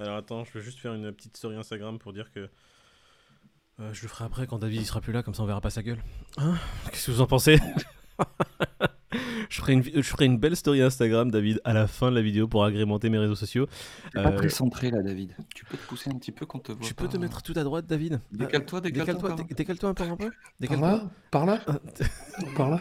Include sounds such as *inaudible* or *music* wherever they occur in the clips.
Alors attends, je vais juste faire une petite story Instagram pour dire que euh, je le ferai après quand David il sera plus là, comme ça on verra pas sa gueule. Hein? Qu'est-ce que vous en pensez? *laughs* je, ferai une, vi- je ferai une belle story Instagram, David, à la fin de la vidéo pour agrémenter mes réseaux sociaux. T'es pas Euh, très centré là, David. Tu peux te pousser un petit peu qu'on te voit. tu peux te mettre tout à droite, David Décale-toi, Euh, décale-toi. Décale-toi un peu, un peu. Par Décale-toi. là Par là *laughs* Par là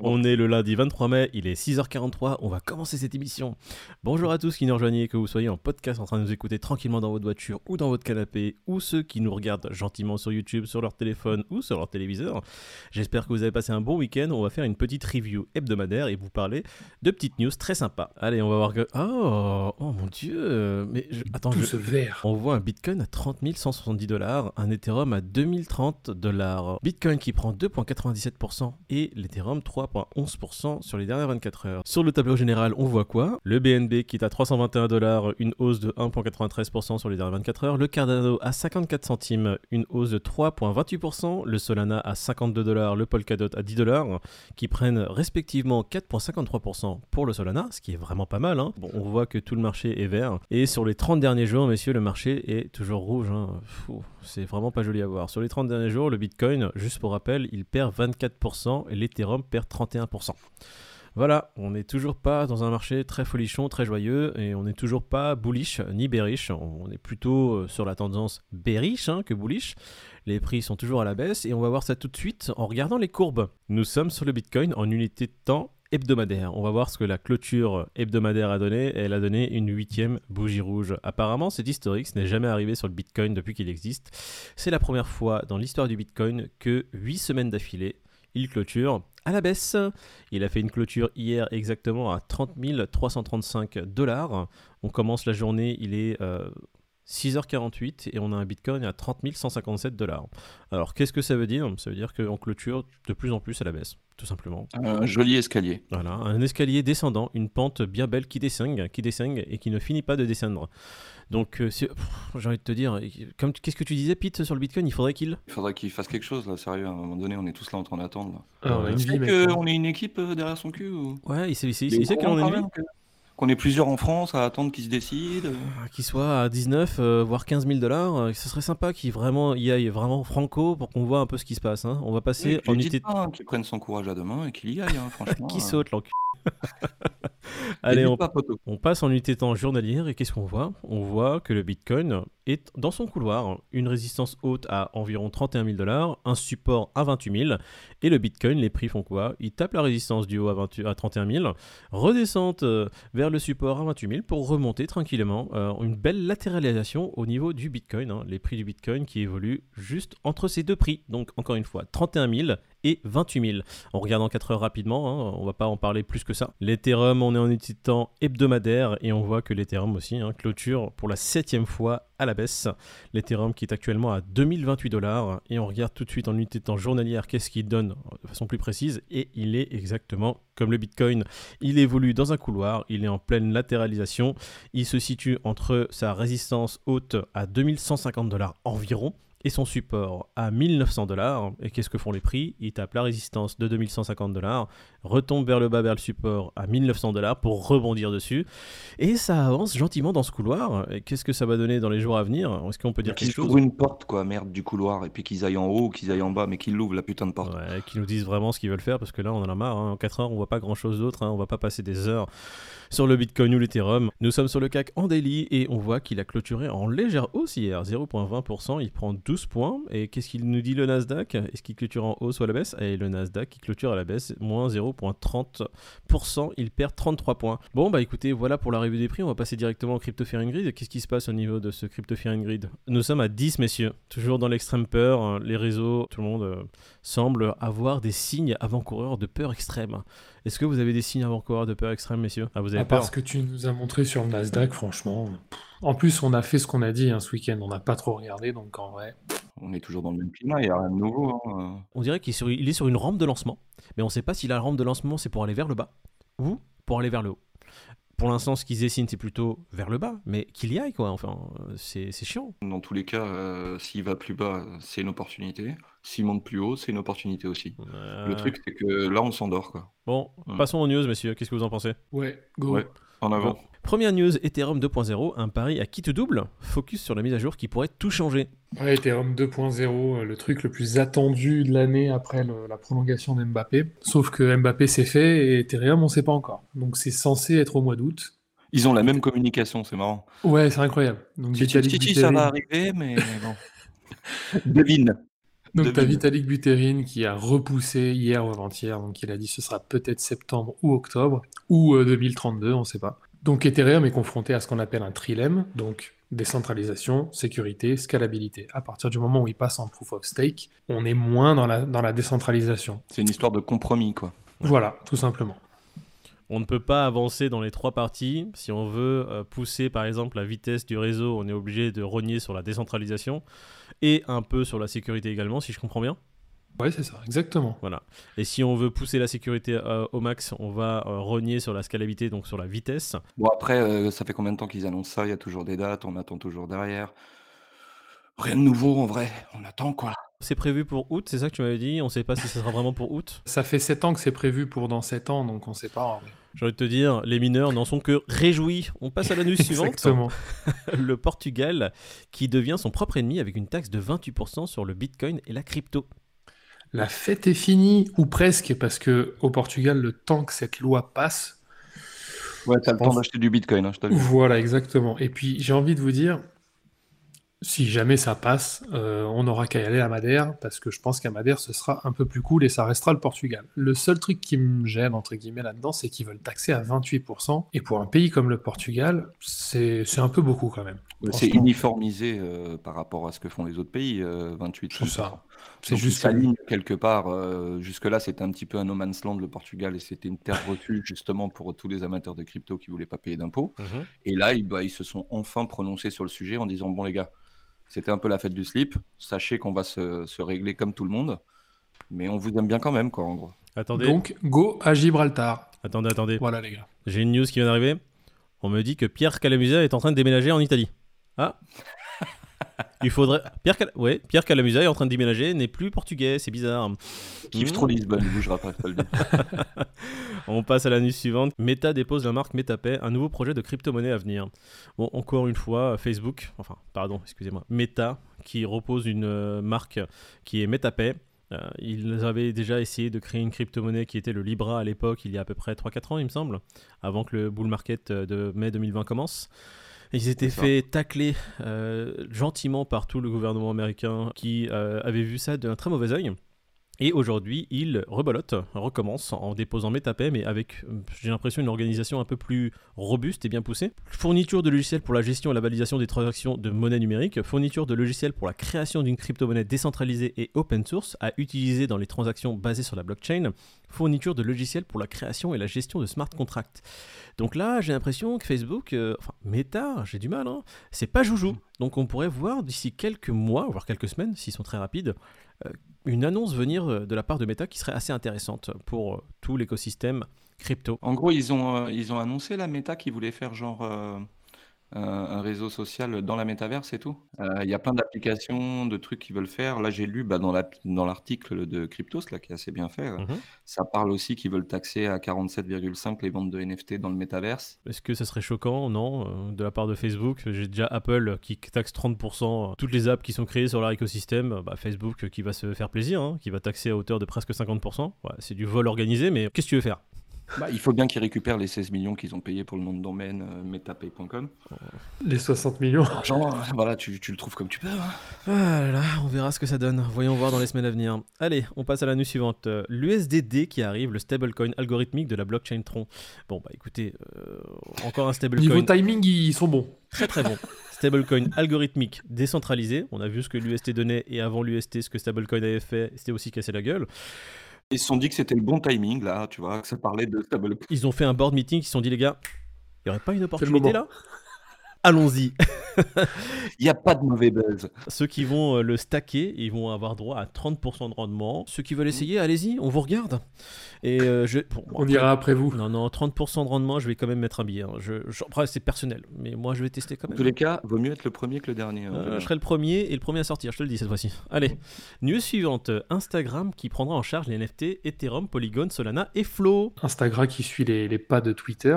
On est le lundi 23 mai, il est 6h43, on va commencer cette émission. Bonjour à tous qui nous rejoignent, que vous soyez en podcast en train de nous écouter tranquillement dans votre voiture ou dans votre canapé, ou ceux qui nous regardent gentiment sur YouTube, sur leur téléphone ou sur leur téléviseur. J'espère que vous avez passé un bon week-end, on va faire une petite review hebdomadaire et vous parler de petites news très sympas. Allez, on va voir que... Oh, oh mon dieu Mais je- attends, Tout je- ce on voit un Bitcoin à 30 170 dollars, un Ethereum à 2030 dollars. Bitcoin qui prend 2,97% et l'Ethereum 3,11% sur les dernières 24 heures. Sur le tableau général, on voit quoi? Le BNB qui est à 321 dollars, une hausse de 1,93% sur les dernières 24 heures. Le Cardano à 54 centimes, une hausse de 3,28%. Le Solana à 52 dollars, le Polkadot à 10 dollars, qui prennent respectivement 4,53% pour le Solana, ce qui est vraiment pas mal. hein. Bon, on voit que tout le marché est vert. Et sur les 30 derniers jours, messieurs, le marché est toujours rouge. hein. C'est vraiment pas joli à voir. Sur les 30 derniers jours, le Bitcoin, juste pour rappel, il perd 24% et l'Ethereum perd 31%. Voilà, on n'est toujours pas dans un marché très folichon, très joyeux, et on n'est toujours pas bullish ni bearish. On est plutôt euh, sur la tendance bearish hein, que bullish. Les prix sont toujours à la baisse, et on va voir ça tout de suite en regardant les courbes. Nous sommes sur le Bitcoin en unité de temps hebdomadaire. On va voir ce que la clôture hebdomadaire a donné. Elle a donné une huitième bougie rouge. Apparemment, c'est historique, ce n'est jamais arrivé sur le Bitcoin depuis qu'il existe. C'est la première fois dans l'histoire du Bitcoin que 8 semaines d'affilée, il clôture à la baisse. Il a fait une clôture hier exactement à 30 335 dollars. On commence la journée, il est euh, 6h48 et on a un Bitcoin à 30 157 dollars. Alors qu'est-ce que ça veut dire? Ça veut dire qu'on clôture de plus en plus à la baisse, tout simplement. Un joli escalier. Voilà, un escalier descendant, une pente bien belle qui descend, qui descend et qui ne finit pas de descendre. Donc, euh, j'ai envie de te dire, comme qu'est-ce que tu disais, Pete, sur le Bitcoin Il faudrait qu'il. Il faudrait qu'il fasse quelque chose là, sérieux. À un moment donné, on est tous là en train d'attendre. là. Ah, on a une Tu vie, sais mec. hein. qu'on est une équipe euh, derrière son cul ou... Ouais, il sait, il sait, Il est il au sait qu'il courant en est une Qu'on est plusieurs en France à attendre qu'il se décide. Ah, Qu'il soit à 19, euh, voire 15 000 dollars, euh, ce serait sympa qu'il vraiment, y aille vraiment franco pour qu'on voit un peu ce qui se passe. hein. On va passer Oui, en unité hein, qu'il prenne son courage à deux mains et qu'il y aille, hein, *laughs* franchement. qui euh. saute, l'encul. Allez, on, pas, poteau. On passe en unité temps journalière et qu'est-ce qu'on voit? On voit que le Bitcoin est dans son couloir, une résistance haute à environ 31 000 dollars, un support à 28 000 et le Bitcoin, les prix font quoi? Ils tapent la résistance du haut à, 20 à 31 000, redescendent euh, vers le support à 28 000 pour remonter tranquillement. Euh, une belle latéralisation au niveau du Bitcoin, hein, les prix du Bitcoin qui évoluent juste entre ces deux prix. Donc encore une fois, 31 000 et 28 000. On regarde en 4 heures rapidement, hein, on va pas en parler plus que ça. L'Ethereum, on est en unité de temps hebdomadaire et on voit que l'Ethereum aussi hein, clôture pour la septième fois à la baisse. L'Ethereum qui est actuellement à 2028 dollars et on regarde tout de suite en unité de temps journalière qu'est-ce qu'il donne de façon plus précise et il est exactement comme le Bitcoin. Il évolue dans un couloir, il est en pleine latéralisation, il se situe entre sa résistance haute à 2150 dollars environ et son support à 1900 dollars. Et qu'est-ce que font les prix? Ils tapent la résistance de 2150 dollars, retombent vers le bas vers le support à 1900 dollars pour rebondir dessus. Et ça avance gentiment dans ce couloir. Et qu'est-ce que ça va donner dans les jours à venir? Est-ce qu'on peut dire Qu'ils quelque chose? ouvrent une porte, quoi, merde, du couloir, et puis qu'ils aillent en haut ou qu'ils aillent en bas, mais qu'ils l'ouvrent, la putain de porte. Ouais, qui nous disent vraiment ce qu'ils veulent faire parce que là on en a marre. hein. En 4 heures on voit pas grand chose d'autre. hein. On va pas passer des heures sur le Bitcoin ou l'Ethereum. Nous sommes sur le CAC en daily et on voit qu'il a clôturé en légère hausse hier, 0,20%. Il prend 12 points. Et qu'est-ce qu'il nous dit le Nasdaq? Est-ce qu'il clôture en hausse ou à la baisse? Et le Nasdaq qui clôture à la baisse, moins 0,30%. Il perd 33 points. Bon bah écoutez, voilà pour l'arrivée des prix. On va passer directement au Crypto Grid. Qu'est-ce qui se passe au niveau de ce Crypto Grid Nous sommes à 10 messieurs. Toujours dans l'extrême peur. hein. Les réseaux, tout le monde euh, semble avoir des signes avant-coureurs de peur extrême. Est-ce que vous avez des signes avant-coureurs de peur extrême, messieurs? Ah, vous avez À part peur ce que tu nous as montré sur le Nasdaq, franchement. En plus, on a fait ce qu'on a dit hein, ce week-end. On n'a pas trop regardé, donc en vrai. On est toujours dans le même climat, il n'y a rien de nouveau. hein. On dirait qu'il est, sur, il est sur une rampe de lancement, mais on ne sait pas si la rampe de lancement c'est pour aller vers le bas ou pour aller vers le haut. Pour l'instant, ce qu'ils dessinent, c'est plutôt vers le bas, mais qu'il y aille, quoi. Enfin, c'est c'est chiant. Dans tous les cas, euh, s'il va plus bas, c'est une opportunité. S'il monte plus haut, c'est une opportunité aussi. Euh, Le truc, c'est que là, on s'endort, quoi. Bon, passons aux news, messieurs. Qu'est-ce que vous en pensez? Ouais, go. Ouais, en avant. Première news, Ethereum 2.0, un pari à qui te double, focus sur la mise à jour qui pourrait tout changer. Ouais, Ethereum 2.0, euh, le truc le plus attendu de l'année après le- la prolongation d'Mbappé. Sauf que Mbappé c'est fait et Ethereum on sait pas encore. Donc c'est censé être au mois d'août. Ils ont la même communication, c'est marrant. Ouais, c'est incroyable. Donc Si, si, Vitalik si, ça Buterin- va arriver, mais bon. *laughs* Devine. Donc t'as Devine. Vitalik Buterin qui a repoussé hier ou avant-hier, donc il a dit ce sera peut-être septembre ou octobre, ou euh, 2032, on sait pas. Donc Ethereum est confronté à ce qu'on appelle un trilemme, donc décentralisation, sécurité, scalabilité. À partir du moment où il passe en proof of stake, on est moins dans la, dans la décentralisation. C'est une histoire de compromis, quoi. Voilà, tout simplement. On ne peut pas avancer dans les trois parties. Si on veut euh, pousser par exemple la vitesse du réseau, on est obligé de rogner sur la décentralisation et un peu sur la sécurité également, si je comprends bien. Ouais, c'est ça, exactement. Voilà. Et si on veut pousser la sécurité euh, au max, on va euh, rogner sur la scalabilité, donc sur la vitesse. Bon, après, euh, ça fait combien de temps qu'ils annoncent ça? Il y a toujours des dates, on attend toujours derrière. Rien de nouveau, en vrai. On attend, quoi. C'est prévu pour août, c'est ça que tu m'avais dit? On ne sait pas si ce sera vraiment pour août. Ça fait 7 ans que c'est prévu pour dans 7 ans, donc on sait pas. en vrai. J'ai envie de te dire, les mineurs n'en sont que réjouis. On passe à la news *laughs* suivante. Exactement. *laughs* Le Portugal qui devient son propre ennemi avec une taxe de 28% sur le Bitcoin et la crypto. La fête est finie, ou presque, parce que au Portugal, le temps que cette loi passe, Ouais, t'as le pense- temps d'acheter du bitcoin, hein, je. Voilà, exactement. Et puis, j'ai envie de vous dire, si jamais ça passe, euh, on n'aura qu'à y aller à Madère, parce que je pense qu'à Madère, ce sera un peu plus cool et ça restera le Portugal. Le seul truc qui me gêne, entre guillemets, là-dedans, c'est qu'ils veulent taxer à 28%. Et pour un pays comme le Portugal, c'est un peu beaucoup quand même. C'est uniformisé euh, par rapport à ce que font les autres pays, euh, 28 C'est ça. C'est juste ils s'alignent quelque part. euh, Jusque-là, c'était un petit peu un no man's land, le Portugal, et c'était une terre refuge *laughs* justement pour tous les amateurs de crypto qui voulaient pas payer d'impôts. Et là, ils, bah, ils se sont enfin prononcés sur le sujet en disant Bon, les gars, c'était un peu la fête du slip. Sachez qu'on va se, se régler comme tout le monde. Mais on vous aime bien quand même, quoi, en gros. Attendez, Donc, go à Gibraltar. attendez, attendez. Voilà, les gars. J'ai une news qui vient d'arriver. On me dit que Pierre Calamusa est en train de déménager en Italie. Ah Il faudrait. Pierre, Cal... ouais, Pierre Calamusa est en train de déménager, n'est plus portugais, c'est bizarre. Kiffe Mmh. trop Lisbonne, il bougera pas, le. *laughs* On passe à la news suivante. Meta dépose la marque MetaPay, un nouveau projet de crypto-monnaie à venir. Bon, encore une fois, Facebook, enfin, pardon, excusez-moi, Meta, qui repose une euh, marque qui est MetaPay. Euh, ils avaient déjà essayé de créer une crypto-monnaie qui était le Libra à l'époque, il y a à peu près 3-4 ans, il me semble, avant que le bull market euh, de mai 2020 commence. Ils étaient ça. fait tacler euh, gentiment par tout le gouvernement américain qui euh, avait vu ça d'un très mauvais œil. Et aujourd'hui, il rebolote, recommence en déposant Metapay, mais avec, j'ai l'impression, une organisation un peu plus robuste et bien poussée. Fourniture de logiciels pour la gestion et la validation des transactions de monnaie numérique, fourniture de logiciels pour la création d'une crypto-monnaie décentralisée et open source à utiliser dans les transactions basées sur la blockchain, fourniture de logiciels pour la création et la gestion de smart contracts. Donc là, j'ai l'impression que Facebook, euh, enfin Meta, j'ai du mal, hein, c'est pas joujou. Donc on pourrait voir d'ici quelques mois, voire quelques semaines, s'ils sont très rapides, euh, une annonce venir euh, de la part de Meta qui serait assez intéressante pour euh, tout l'écosystème crypto. En gros, ils ont, euh, ils ont annoncé la méta qu'ils voulaient faire genre euh, un, réseau social dans la métaverse et tout. Euh, Il y a plein d'applications, de trucs qu'ils veulent faire. Là, j'ai lu bah, dans la- dans l'article de Cryptos, là, qui est assez bien fait. euh, Mhm. Ça parle aussi qu'ils veulent taxer à 47,5 les ventes de NFT dans le métaverse. Est-ce que ça serait choquant? Non, euh, de la part de Facebook. J'ai déjà Apple qui taxe 30% toutes les apps qui sont créées sur leur écosystème. Bah, Facebook qui va se faire plaisir, hein, qui va taxer à hauteur de presque 50%. Ouais, c'est du vol organisé, mais qu'est-ce que tu veux faire? Bah, il faut bien qu'ils récupèrent les 16 millions qu'ils ont payés pour le nom de domaine euh, metapay.com. Les 60 millions. L'argent, euh, voilà, tu, tu le trouves comme tu peux. hein. Ah là là, on verra ce que ça donne. Voyons voir dans les semaines à venir. Allez, on passe à la news suivante. Euh, L'USDD qui arrive, le stablecoin algorithmique de la blockchain Tron. Bon, bah écoutez, euh, encore un Niveau stablecoin timing, ils sont bons. très très bon. Stablecoin algorithmique décentralisé. On a vu ce que l'UST donnait et avant l'UST, ce que stablecoin avait fait, c'était aussi casser la gueule. Ils se sont dit que c'était le bon timing, là, tu vois, que ça parlait de stable. Ils ont fait un board meeting, ils se sont dit, les gars, il n'y aurait pas une opportunité là? Allons-y. *laughs* Il n'y a pas de mauvais buzz. Ceux qui vont euh, le stacker, ils vont avoir droit à 30% de rendement. Ceux qui veulent essayer, allez-y, on vous regarde. Et euh, je. bon, On après- ira après vous. Non, non, 30% de rendement, je vais quand même mettre un billet. hein. Je, je- après, c'est personnel, mais moi, je vais tester quand En même. tous les cas, vaut mieux être le premier que le dernier. hein, Euh, je serai le premier et le premier à sortir, je te le dis cette fois-ci. Allez, news suivante Instagram qui prendra en charge les NFT Ethereum, Polygon, Solana et Flow. Instagram qui suit les, les pas de Twitter,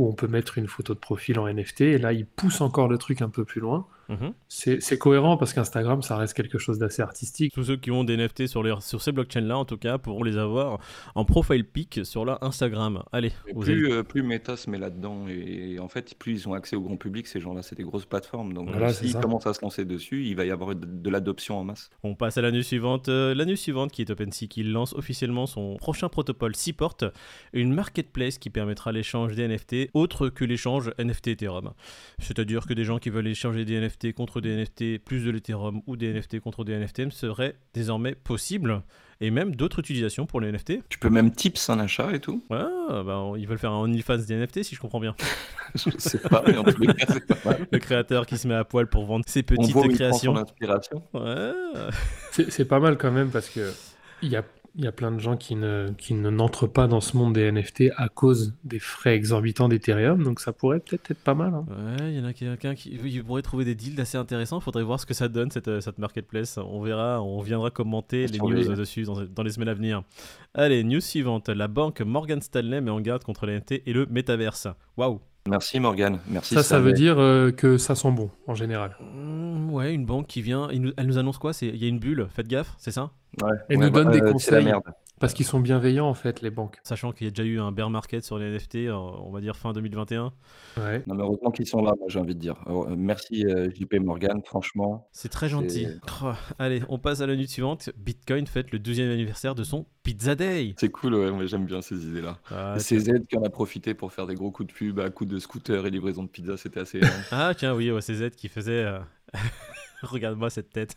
où on peut mettre une photo de profil en NFT. Et là, ils poussent encore le truc un peu plus loin. Mhm. C'est cohérent parce qu'Instagram, ça reste quelque chose d'assez artistique. Tous ceux qui ont des NFT sur, les, sur ces blockchains-là, en tout cas, pourront les avoir en profile pic sur leur Instagram. Allez. Plus, euh, plus Meta se met là-dedans et, en fait, plus ils ont accès au grand public, ces gens-là, c'est des grosses plateformes. Donc, s'ils commencent à se lancer dessus, il va y avoir de, l'adoption en masse. On passe à la news suivante. Euh, la news suivante qui est OpenSea qui lance officiellement son prochain protocole Seaport, une marketplace qui permettra l'échange des NFT autre que l'échange NFT Ethereum. C'est-à-dire que des gens qui veulent échanger des NFT contre des NFT plus de l'Ethereum ou des NFT contre des NFT serait désormais possible et même d'autres utilisations pour les NFT. Tu peux même tips un achat et tout. Ouais, bah, ils veulent faire un OnlyFans des NFT si je comprends bien. *laughs* je sais pas, mais en tous les cas, c'est pas mal. Le créateur qui se met à poil pour vendre ses petites créations. Ouais. C'est pas mal quand même parce que il y a il y a plein de gens qui ne, qui ne n'entrent pas dans ce monde des NFT à cause des frais exorbitants d'Ethereum, donc ça pourrait peut-être être pas mal. Hein. Ouais, il y en a quelqu'un qui pourrait trouver des deals assez intéressants. Il faudrait voir ce que ça donne cette, cette marketplace. On verra, on viendra commenter les news dessus dans, dans, les semaines à venir. Allez, news suivante. La banque Morgan Stanley met en garde contre les NFT et le métaverse. Waouh! Merci Morgan, merci. Ça, ça veut dire euh, que ça sent bon en général. Mmh, ouais, une banque qui vient, elle nous annonce quoi? Il y a une bulle, faites gaffe, c'est ça? Ouais. Elle nous donne des conseils. Parce qu'ils sont bienveillants en fait, les banques. Sachant qu'il y a déjà eu un bear market sur les NFT, euh, on va dire fin 2021. Ouais. Non, mais heureusement qu'ils sont là, j'ai envie de dire. Euh, merci JP Morgan, franchement. C'est très gentil. Oh, allez, on passe à la nuit suivante. Bitcoin fête le 12e anniversaire de son Pizza Day. C'est cool, ouais, j'aime bien ces idées-là. Ah, c'est Z qui en a profité pour faire des gros coups de pub à coups de scooter et livraison de pizza, c'était assez. *laughs* ah tiens, oui, c'est Z qui faisait. Euh, *laughs* Regarde-moi cette tête.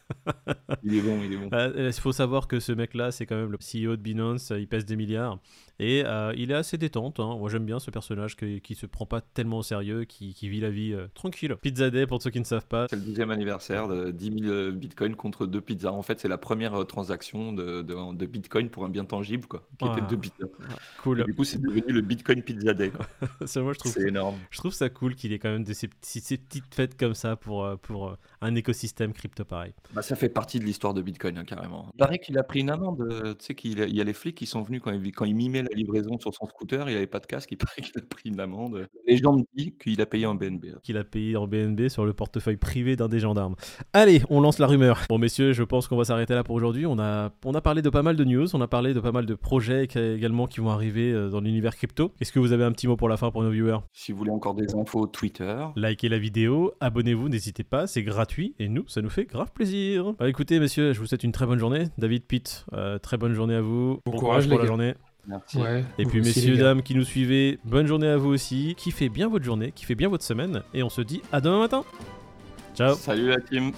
il est bon, il est bon. *laughs* Euh, il faut savoir que ce mec-là, c'est quand même le CEO de Binance, il pèse des milliards. Et euh, il est assez détente. Hein. Moi, j'aime bien ce personnage qui, qui se prend pas tellement au sérieux, qui, vit la vie euh, tranquille. Pizza Day, pour ceux qui ne savent pas. C'est le deuxième anniversaire de 10 000 bitcoins contre deux pizzas. En fait, c'est la première transaction de, de, bitcoin pour un bien tangible, quoi, qui était deux pizzas. Ah, cool. du coup, c'est devenu le Bitcoin Pizza Day. *laughs* c'est énorme. Je trouve ça cool qu'il ait quand même de ces, ces petites fêtes comme ça pour, pour un écosystème crypto pareil. Bah, ça fait partie de l'histoire de Bitcoin, hein, carrément. Il paraît qu'il a pris une amende. Euh, tu sais qu'il y a les flics qui sont venus quand il, quand il mimait la livraison sur son scooter, il avait pas de casque, il *laughs* paraît qu'il a pris une amende. Les gens me disent qu'il a payé en BNB. Hein. Qu'il a payé en BNB sur le portefeuille privé d'un des gendarmes. Allez, on lance la rumeur. Bon, messieurs, je pense qu'on va s'arrêter là pour aujourd'hui. On a, on a parlé de pas mal de news, on a parlé de pas mal de projets également qui vont arriver euh, dans l'univers crypto. Est-ce que vous avez un petit mot pour la fin pour nos viewers? Si vous voulez encore des infos, Twitter. Likez la vidéo, abonnez-vous, n'hésitez pas, c'est gratuit et nous, ça nous fait grave plaisir. Bah, écoutez, messieurs, je vous souhaite une très bonne journée. David, Pitt, euh, très bonne journée à vous. Bon, courage, pour la journée. Merci. et puis, messieurs, dames qui nous suivez, bonne journée à vous aussi. Kiffez bien votre journée, kiffez bien votre semaine. Et on se dit à demain matin. Ciao. Salut la team.